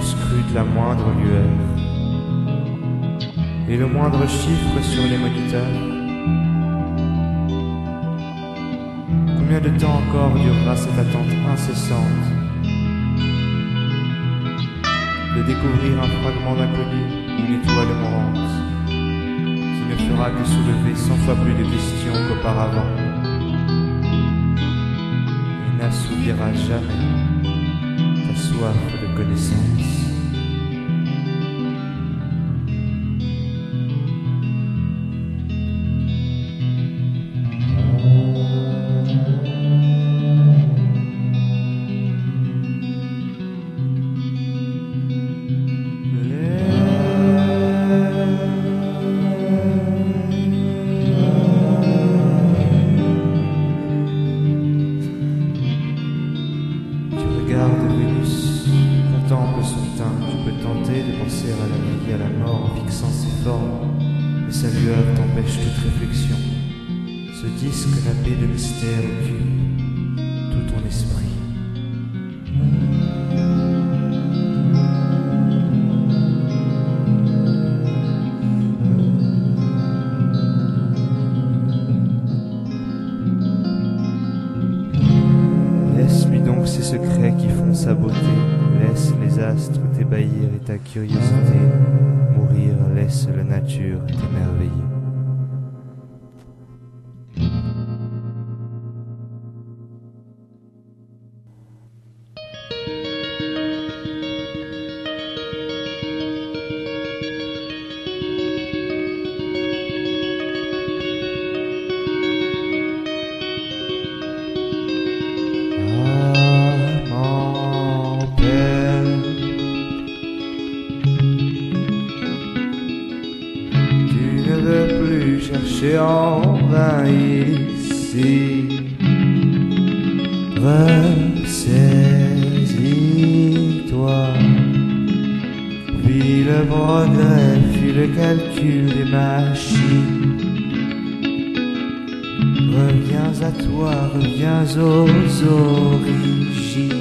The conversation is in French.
scrute la moindre lueur. Et le moindre chiffre sur les moniteurs. Combien de temps encore durera cette attente incessante? De découvrir un fragment d'inconnu, une étoile mourante, qui ne fera que soulever cent fois plus de questions qu'auparavant. Et n'assouvira jamais soif de connaissance. Tu de penser à la vie, à la mort en fixant ses formes, mais sa lueur t'empêche toute réflexion. Ce disque nappé de mystère occupe tout ton esprit. Laisse-lui donc ses secrets qui font sa beauté. Laisse les astres t'ébahir et ta curiosité mourir. Laisse la nature t'émerveiller. Chercher en vain ici. Ressaisis-toi, puis le progrès, puis le calcul des machines. Reviens à toi, reviens aux origines.